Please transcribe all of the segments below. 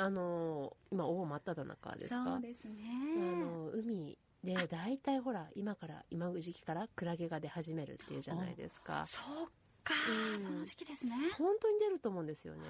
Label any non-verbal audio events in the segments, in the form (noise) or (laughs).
あの今大真っ只中ですか？そうですね。あの海で大体ほら今から今時期からクラゲが出始めるっていうじゃないですか。そうか、うん。その時期ですね。本当に出ると思うんですよね。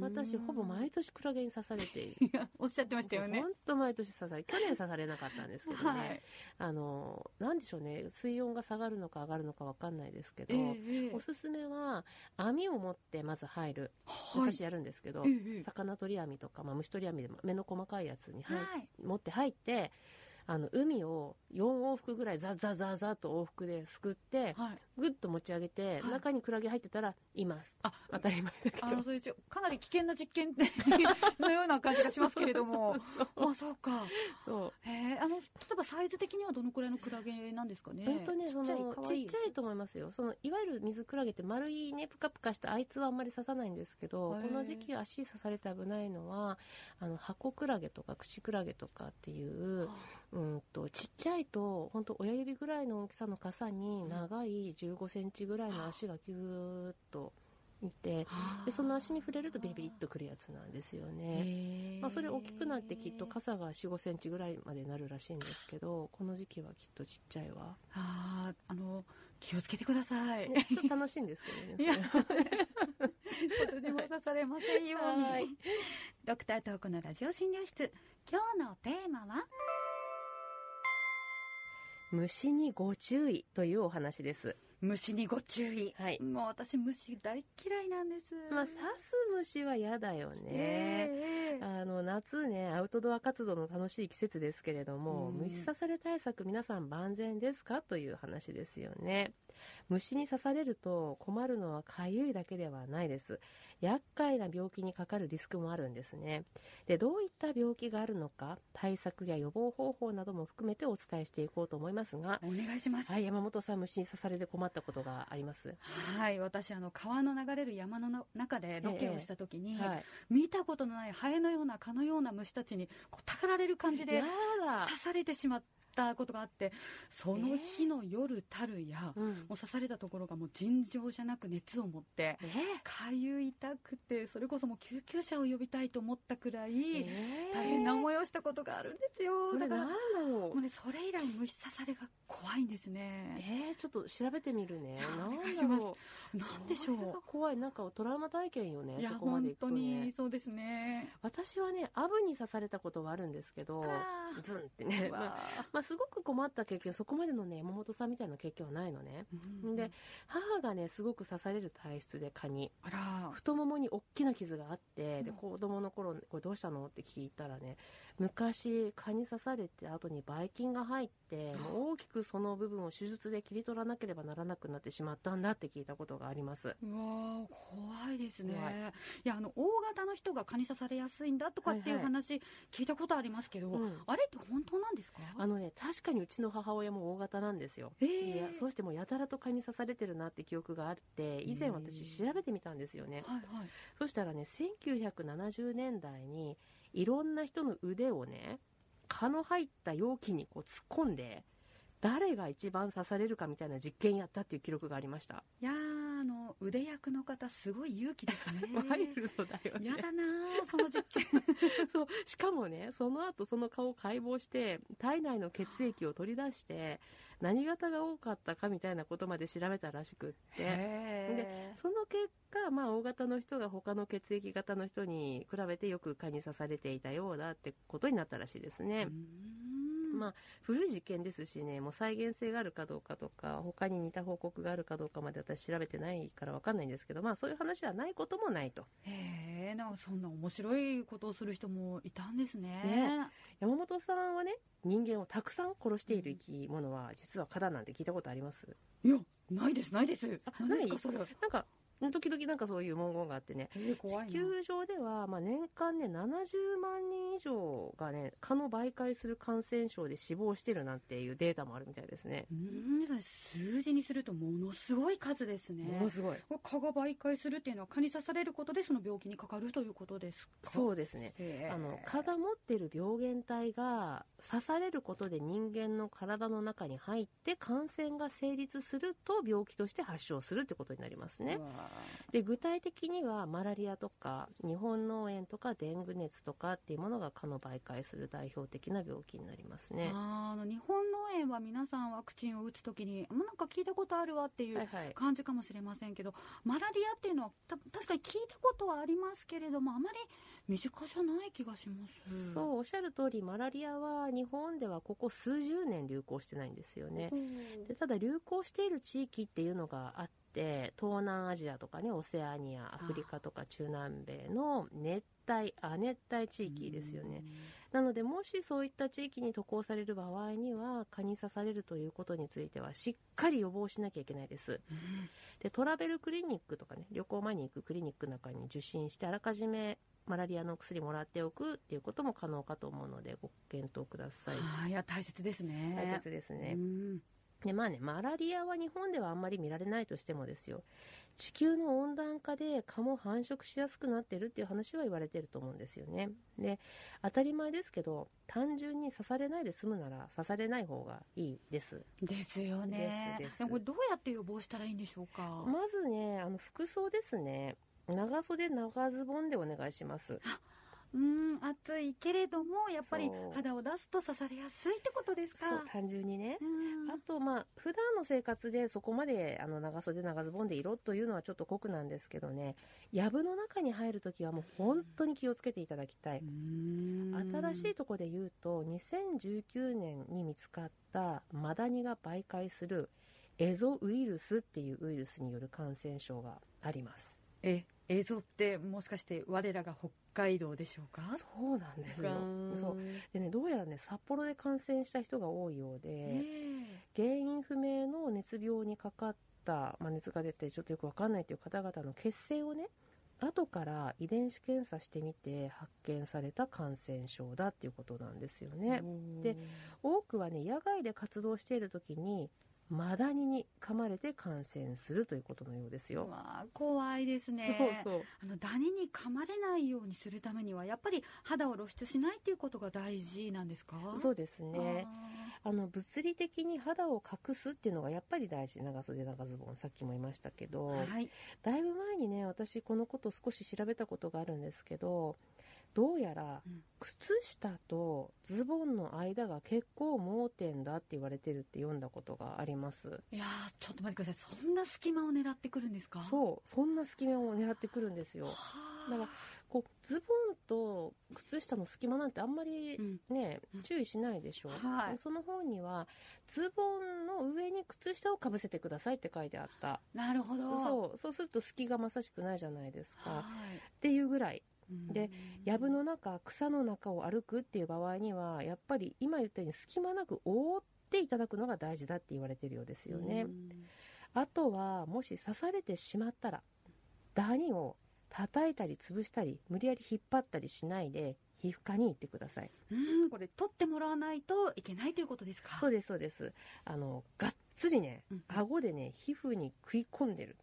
私ほぼ毎年クラゲに刺されている。(laughs) おっしゃってましたよね。本当毎年刺され去年刺されなかったんですけどね、(laughs) はい。あのなんでしょうね。水温が下がるのか上がるのかわかんないですけど、ええええ。おすすめは網を持ってまず入る。はい。私やるんですけど、ええええ。魚取り網とか、まあ、虫取り網でも目の細かいやつにはい。持って入ってあの海を4往復ぐらいザザザザと往復ですくってはい。ぐっと持ち上げて、はい。中にクラゲ入ってたらいます。あ当たり前だけど。あのそういうちょかなり危険な実験のような感じがしますけれども。(laughs) あそうか。そう。へえあの例えばサイズ的にはどのくらいのクラゲなんですかね？本当ねそのちっちゃいと思いますよ。そのいわゆる水クラゲって丸いねプカプカしたあいつはあんまり刺さないんですけどこの時期足刺されて危ないのはあの箱クラゲとか口クラゲとかっていううんとちっちゃいと本当親指ぐらいの大きさの傘に長い15センチぐらいの足がキューッといてでその足に触れるとビリビリっとくるやつなんですよね。まあ、それ大きくなってきっと傘が4 5センチぐらいまでなるらしいんですけどこの時期はきっとちっちゃいわ、あーあの気をつけてください、ね、(laughs) ちょっと楽しいんですけどねいや私も刺されませんように。はい。ドクタートークのラジオ診療室。今日のテーマは？虫にご注意というお話です。虫にご注意、はい。もう私虫大嫌いなんです。まあ刺す虫は嫌だよね、ええあの夏ねアウトドア活動の楽しい季節ですけれども、うん。虫刺され対策皆さん万全ですか？という話ですよね。虫に刺されると困るのはかゆいだけではないです厄介な病気にかかるリスクもあるんですね。でどういった病気があるのか対策や予防方法なども含めてお伝えしていこうと思いますがお願いします。はい山本さん虫に刺されて困ったことがあります。はい私あの川の流れる山の中でロケをした時に、はい。見たことのないハエのような蚊のような虫たちにこうたかられる感じで刺されてしまったことがあってその日の夜たるや、うんもう刺されたところがもう尋常じゃなく熱を持ってえかゆい痛くてそれこそもう救急車を呼びたいと思ったくらい、え大変な思いをしたことがあるんですよだからもうねそれ以来虫刺されが怖いんですねえー、ちょっと調べてみるね。おなん願いしますだろう。なんでしょう怖い。なんかトラウマ体験よね。そこまで行くと本当にね。そうですね私はね、アブに刺されたことはあるんですけどズンってね。まあまあ、すごく困った経験、そこまでのね、山本さんみたいな経験はないのね。ーで、母がね、すごく刺される体質で蚊に。あら。太ももに大きな傷があって、で、うん。子供の頃、これどうしたの？って聞いたらね、昔蚊に刺されて後にばい菌が入って、もう大きくその部分を手術で切り取らなければならなくなってしまったんだって聞いたことがあります。うわー怖いですね。怖い。いやあの大型の人が蚊に刺されやすいんだとかっていうはいはい。話聞いたことありますけど、うん。あれって本当なんですか？あのね、確かにうちの母親も大型なんですよ。えーいや、そうしてもやたらと蚊に刺されてるなって記憶があって、以前私調べてみたんですよね。はいはいそしたらね、1970年代にいろんな人の腕をね、蚊の入った容器にこう突っ込んで、誰が一番刺されるかみたいな実験やったっていう記録がありました。いやーあの腕役の方すごい勇気ですね (laughs) ワイルドだよね。やだなーその実験 (laughs) そう。しかもね、その後その顔を解剖して、体内の血液を取り出して、何型が多かったかみたいなことまで調べたらしくって、へその結果、まあ、大型の人が他の血液型の人に比べてよく蚊に刺されていたようだってことになったらしいですね。まあ、古い実験ですしね、もう再現性があるかどうかとか、他に似た報告があるかどうかまで私調べてないからわかんないんですけど、まあそういう話はないこともないと。へえなんかそんな面白いことをする人もいたんですね。ね。山本さんはね、人間をたくさん殺している生き物は実は蚊だなんて聞いたことあります？いやないですないです。あ何ですかない？それなんか、時々なんかそういう文言があってね、地球上では、まあ、年間ね70万人以上がね蚊の媒介する感染症で死亡してるなんていうデータもあるみたいですね。うん数字にするとものすごい数ですね。ものすごい。これ蚊が媒介するっていうのは蚊に刺されることでその病気にかかるということですか？そうですね。あの蚊が持ってる病原体が刺されることで人間の体の中に入って感染が成立すると病気として発症するってことになりますねで具体的にはマラリアとか日本脳炎とかデング熱とかっていうものが蚊の媒介する代表的な病気になりますね。あの日本脳炎は皆さんワクチンを打つときになんか聞いたことあるわっていうはいはい感じかもしれませんけど、マラリアっていうのはた確かに聞いたことはありますけれどもあまり身近じゃない気がします。そうおっしゃる通りマラリアは日本ではここ数十年流行してないんですよね。でただ流行している地域っていうのがあって東南アジアとかねオセアニアアフリカとか中南米の熱帯亜熱帯地域ですよね。なのでもしそういった地域に渡航される場合には蚊に刺されるということについてはしっかり予防しなきゃいけないです。うん。でトラベルクリニックとかね旅行前に行くクリニックの中に受診してあらかじめマラリアの薬もらっておくっていうことも可能かと思うのでご検討ください。はい、いや大切ですね。大切ですね、うんでまあねマラリアは日本ではあんまり見られないとしてもですよ。地球の温暖化で蚊も繁殖しやすくなってるっていう話は言われてると思うんですよね。で当たり前ですけど単純に刺されないで済むなら刺されない方がいいです。ですよね。ですこれどうやって予防したらいいんでしょうか？まずねあの服装ですね。長袖長ズボンでお願いしますうん、暑いけれどもやっぱり肌を出すと刺されやすいってことですか？そう単純にね。うん。あとまあ普段の生活でそこまであの長袖長ズボンで色というのはちょっと酷なんですけどね。藪の中に入るときはもう本当に気をつけていただきたい、うん新しいところで言うと2019年に見つかったマダニが媒介するエゾウイルスっていうウイルスによる感染症がありますえ映像ってもしかして我らが北海道でしょうか？そうなんですよ。そう。うでねどうやらね札幌で感染した人が多いようで、え原因不明の熱病にかかった、まあ、熱が出てちょっとよくわかんないという方々の血清をね後から遺伝子検査してみて発見された感染症だっていうことなんですよえね。で多くはね野外で活動している時にマダニに噛まれて感染するということのようですよ。わあ怖いですね。そうそうあのダニに噛まれないようにするためにはやっぱり肌を露出しないっていうことが大事なんですか？そうですねああの物理的に肌を隠すっていうのがやっぱり大事長袖長ズボンさっきも言いましたけど、ーはい。だいぶ前にね私このこと少し調べたことがあるんですけどどうやらうん靴下とズボンの間が結構盲点だって言われてるって読んだことがありますいやーちょっと待ってください。そんな隙間を狙ってくるんですか？う。そうそんな隙間を狙ってくるんですよはあだからこうズボンと靴下の隙間なんてあんまりうんね、うん注意しないでしょ、はいその本にはズボンの上に靴下をかぶせてくださいって書いてあったなるほど。う。そうそうすると隙がまさしくないじゃないですか、はっていうぐらいい。で藪の中草の中を歩くっていう場合にはやっぱり今言ったように隙間なく覆っていただくのが大事だって言われてるようですよね、うん。あとはもし刺されてしまったらダニを叩いたり潰したり無理やり引っ張ったりしないで皮膚科に行ってください。うん、これ取ってもらわないといけないということですか？そうですそうです。あのがっつりねうん。顎でね皮膚に食い込んでる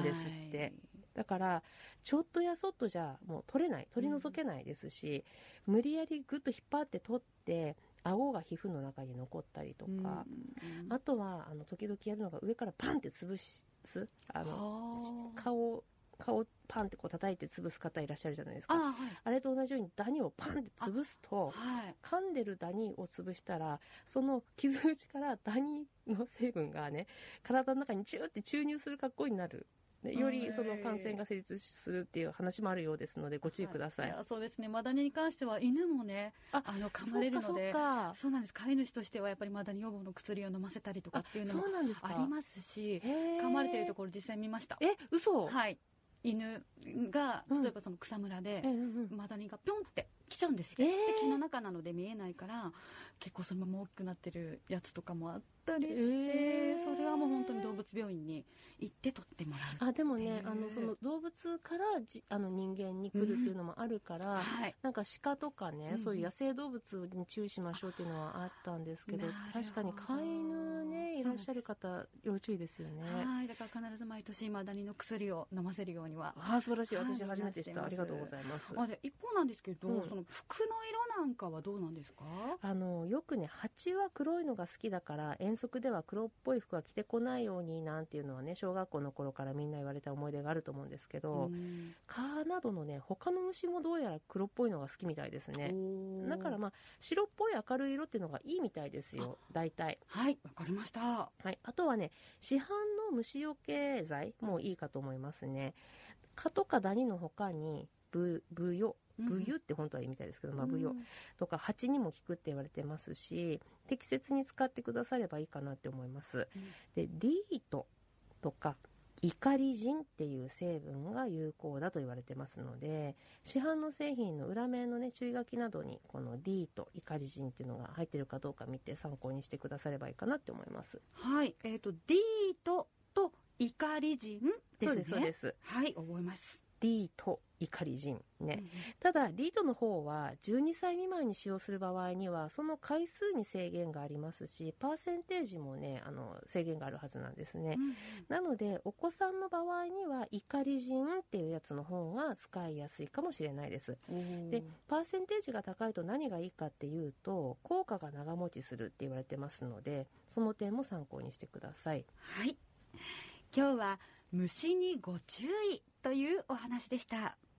んですって。はいだからちょっとやそっとじゃもう取れない取り除けないですし、無理やりグッと引っ張って取って顎が皮膚の中に残ったりとか、うん。あとはあの時々やるのが上からパンって潰すあのはあ。顔を顔をパンってこう叩いて潰す方いらっしゃるじゃないですか。あはい。あれと同じようにダニをパンって潰すとはい。噛んでるダニを潰したらその傷口からダニの成分がね体の中にチューって注入する格好になる。でよりその感染が成立するっていう話もあるようですのでご注意ください、やそうですね。マダニに関しては犬もねああの噛まれるので。そうかそうなんです。飼い主としてはやっぱりマダニ予防の薬を飲ませたりとかっていうのもありますしへー。噛まれてるところ実際見ました。え嘘、はい犬がうん。例えばその草むらでマダニがピョンって来ちゃうんですって、えーで毛の中なので見えないから結構そのまま大きくなってるやつとかもあったりして、えーそれはもう本当に動物病院に行って取ってもらうあでもねあのその動物からじあの人間に来るっていうのもあるから、はい。なんか鹿とかね、うんそういう野生動物に注意しましょうっていうのはあったんですけど確かに飼い犬ねいらっしゃる方要注意ですよね。はい。だから必ず毎年マダニの薬を飲ませるようにはああ素晴らしい。はい私初めて知った、ありがとうございます。あで一方なんですけど、うん。その服の色なんかはどうなんですか？あのよくね蜂は黒いのが好きだから遠足では黒っぽい服は着てこないようになんていうのはね小学校の頃からみんな言われた思い出があると思うんですけど、うん。蚊などのね他の虫もどうやら黒っぽいのが好きみたいですね。だからまあ白っぽい明るい色っていうのがいいみたいですよ大体。はいわかりましたはい、あとはね市販の虫除け剤もいいかと思いますね。蚊とかダニの他にブブヨブユって本当はいいみたいですけど、まあ、ブヨうん。とか蜂にも効くって言われてますし適切に使ってくださればいいかなって思います。でリートとかイカリジンっていう成分が有効だと言われてますので市販の製品の裏面のね注意書きなどにこの D とイカリジンっていうのが入ってるかどうか見て参考にしてくださればいいかなって思います。はい。えっ、とディートとイカリジンですね。そうですそうです。はい覚えます、D とイカリジンね、ただリードの方は12歳未満に使用する場合にはその回数に制限がありますしパーセンテージもねあの制限があるはずなんですね、うんなのでお子さんの場合にはイカリジンっていうやつの方が使いやすいかもしれないです。うんでパーセンテージが高いと何がいいかっていうと効果が長持ちするって言われてますのでその点も参考にしてください。はい。今日は虫にご注意というお話でした。